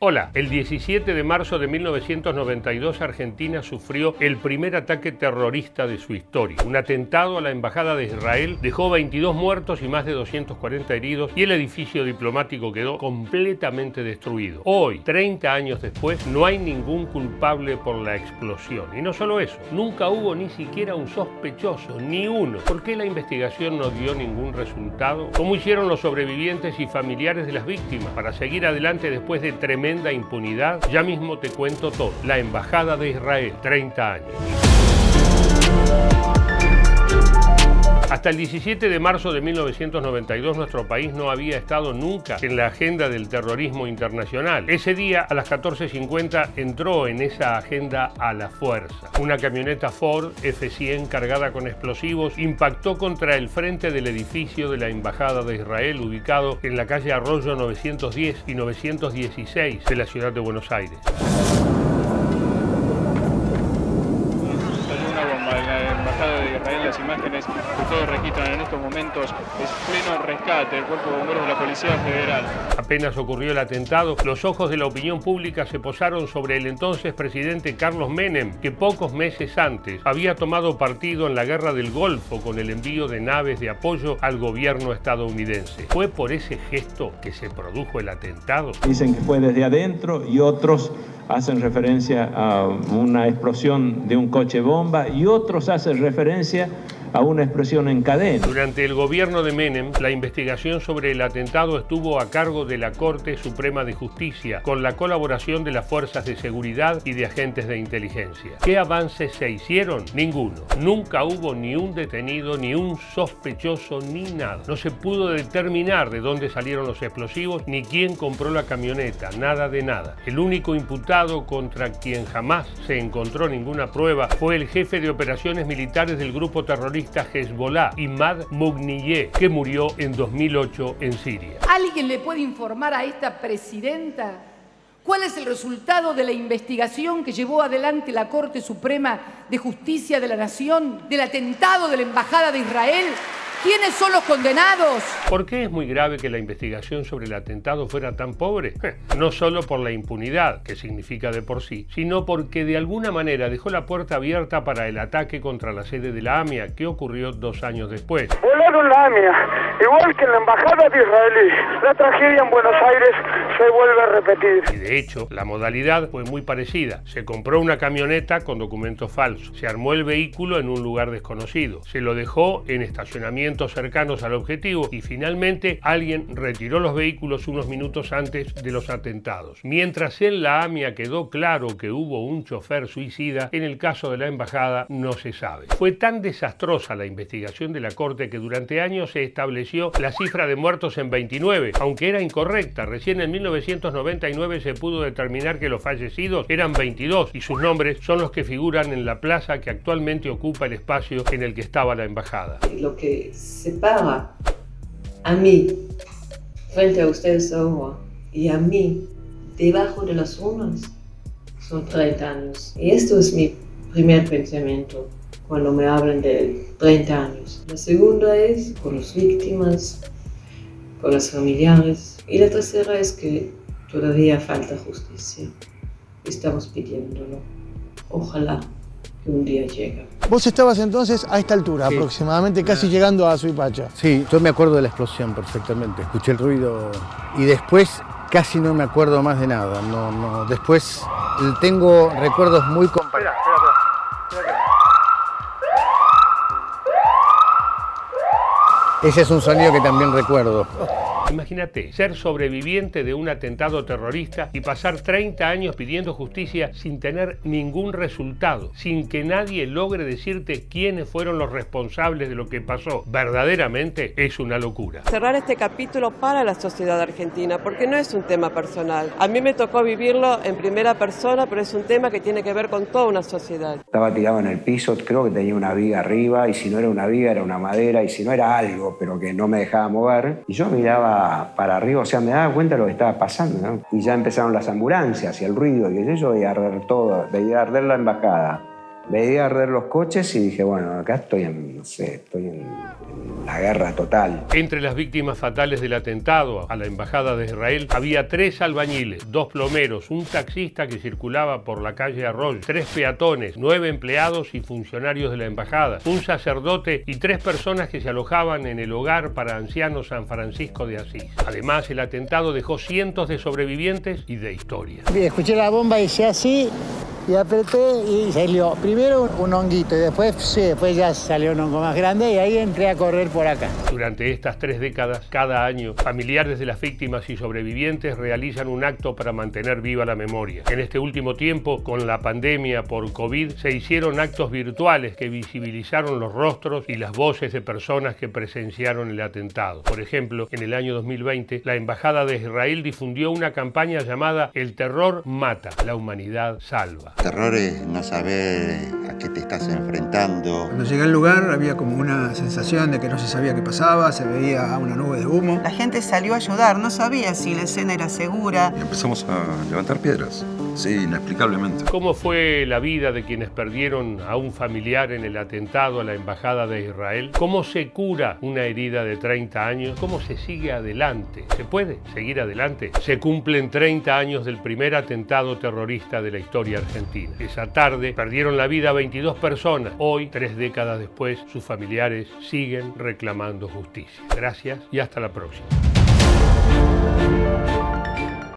Hola, el 17 de marzo de 1992 Argentina sufrió el primer ataque terrorista de su historia. Un atentado a la Embajada de Israel dejó 22 muertos y más de 240 heridos y el edificio diplomático quedó completamente destruido. Hoy, 30 años después, no hay ningún culpable por la explosión. Y no solo eso, nunca hubo ni siquiera un sospechoso, ni uno. ¿Por qué la investigación no dio ningún resultado? ¿Cómo hicieron los sobrevivientes y familiares de las víctimas para seguir adelante después de tremendo impunidad, ya mismo te cuento todo. La Embajada de Israel, 30 años. Hasta el 17 de marzo de 1992 nuestro país no había estado nunca en la agenda del terrorismo internacional. Ese día a las 14.50 entró en esa agenda a la fuerza. Una camioneta Ford F-100 cargada con explosivos impactó contra el frente del edificio de la Embajada de Israel ubicado en la calle Arroyo 910 y 916 de la ciudad de Buenos Aires. las imágenes que todos registran en estos momentos es pleno rescate del Cuerpo de Bomberos de la Policía Federal. Apenas ocurrió el atentado, los ojos de la opinión pública se posaron sobre el entonces presidente Carlos Menem, que pocos meses antes había tomado partido en la guerra del Golfo con el envío de naves de apoyo al gobierno estadounidense. ¿Fue por ese gesto que se produjo el atentado? Dicen que fue desde adentro y otros hacen referencia a una explosión de un coche bomba y otros hacen referencia a una expresión en cadena. Durante el gobierno de Menem, la investigación sobre el atentado estuvo a cargo de la Corte Suprema de Justicia, con la colaboración de las fuerzas de seguridad y de agentes de inteligencia. ¿Qué avances se hicieron? Ninguno. Nunca hubo ni un detenido, ni un sospechoso, ni nada. No se pudo determinar de dónde salieron los explosivos, ni quién compró la camioneta, nada de nada. El único imputado contra quien jamás se encontró ninguna prueba fue el jefe de operaciones militares del grupo terrorista Hezbollah, Imad Mughniyeh, que murió en 2008 en Siria. ¿Alguien le puede informar a esta presidenta cuál es el resultado de la investigación que llevó adelante la Corte Suprema de Justicia de la Nación del atentado de la Embajada de Israel ¿Quiénes son los condenados? ¿Por qué es muy grave que la investigación sobre el atentado fuera tan pobre? No solo por la impunidad, que significa de por sí, sino porque de alguna manera dejó la puerta abierta para el ataque contra la sede de la AMIA, que ocurrió dos años después. Volaron la AMIA, igual que en la Embajada de Israel. La tragedia en Buenos Aires se vuelve a repetir. Y de hecho, la modalidad fue muy parecida. Se compró una camioneta con documentos falsos. Se armó el vehículo en un lugar desconocido. Se lo dejó en estacionamiento cercanos al objetivo y finalmente alguien retiró los vehículos unos minutos antes de los atentados. Mientras en la AMIA quedó claro que hubo un chofer suicida, en el caso de la embajada no se sabe. Fue tan desastrosa la investigación de la Corte que durante años se estableció la cifra de muertos en 29, aunque era incorrecta. Recién en 1999 se pudo determinar que los fallecidos eran 22 y sus nombres son los que figuran en la plaza que actualmente ocupa el espacio en el que estaba la embajada. Separa a mí frente a ustedes ahora y a mí debajo de las urnas son 30 años. Y esto es mi primer pensamiento cuando me hablan de 30 años. La segunda es con las víctimas, con los familiares. Y la tercera es que todavía falta justicia. Estamos pidiéndolo. Ojalá que un día llegue. Vos estabas entonces a esta altura, aproximadamente, casi llegando a Suipacha. Sí, yo me acuerdo de la explosión perfectamente. Escuché el ruido y después casi no me acuerdo más de nada. No, no. Después tengo recuerdos muy comparados. Ese es un sonido que también recuerdo. Imagínate, ser sobreviviente de un atentado terrorista y pasar 30 años pidiendo justicia sin tener ningún resultado, sin que nadie logre decirte quiénes fueron los responsables de lo que pasó. Verdaderamente es una locura. Cerrar este capítulo para la sociedad argentina, porque no es un tema personal. A mí me tocó vivirlo en primera persona, pero es un tema que tiene que ver con toda una sociedad. Estaba tirado en el piso, creo que tenía una viga arriba, y si no era una viga era una madera, y si no era algo, pero que no me dejaba mover. Y yo miraba para arriba, o sea, me daba cuenta de lo que estaba pasando. Y ya empezaron las ambulancias y el ruido, y yo veía arder todo, veía arder la embajada, veía arder los coches y dije, bueno, acá estoy en, no sé, estoy en la guerra total. Entre las víctimas fatales del atentado a la Embajada de Israel había tres albañiles, dos plomeros, un taxista que circulaba por la calle Arroyo, tres peatones, nueve empleados y funcionarios de la embajada, un sacerdote y tres personas que se alojaban en el hogar para ancianos San Francisco de Asís. Además, el atentado dejó cientos de sobrevivientes y de historia. Escuché la bomba y hice así y apreté y salió primero un honguito y después, sí, después ya salió un hongo más grande y ahí entré a correr por acá. Durante estas tres décadas, cada año, familiares de las víctimas y sobrevivientes realizan un acto para mantener viva la memoria. En este último tiempo, con la pandemia por COVID, se hicieron actos virtuales que visibilizaron los rostros y las voces de personas que presenciaron el atentado. Por ejemplo, en el año 2020, la Embajada de Israel difundió una campaña llamada El terror mata, la humanidad salva. Terror es no saber a qué te estás enfrentando. Cuando llegué al lugar había como una sensación de que no se sabía qué pasaba, se veía una nube de humo. La gente salió a ayudar, no sabía si la escena era segura. Y empezamos a levantar piedras. Sí, inexplicablemente. ¿Cómo fue la vida de quienes perdieron a un familiar en el atentado a la Embajada de Israel? ¿Cómo se cura una herida de 30 años? ¿Cómo se sigue adelante? ¿Se puede seguir adelante? Se cumplen 30 años del primer atentado terrorista de la historia argentina. Esa tarde perdieron la vida 22 personas. Hoy, tres décadas después, sus familiares siguen reclamando justicia. Gracias y hasta la próxima.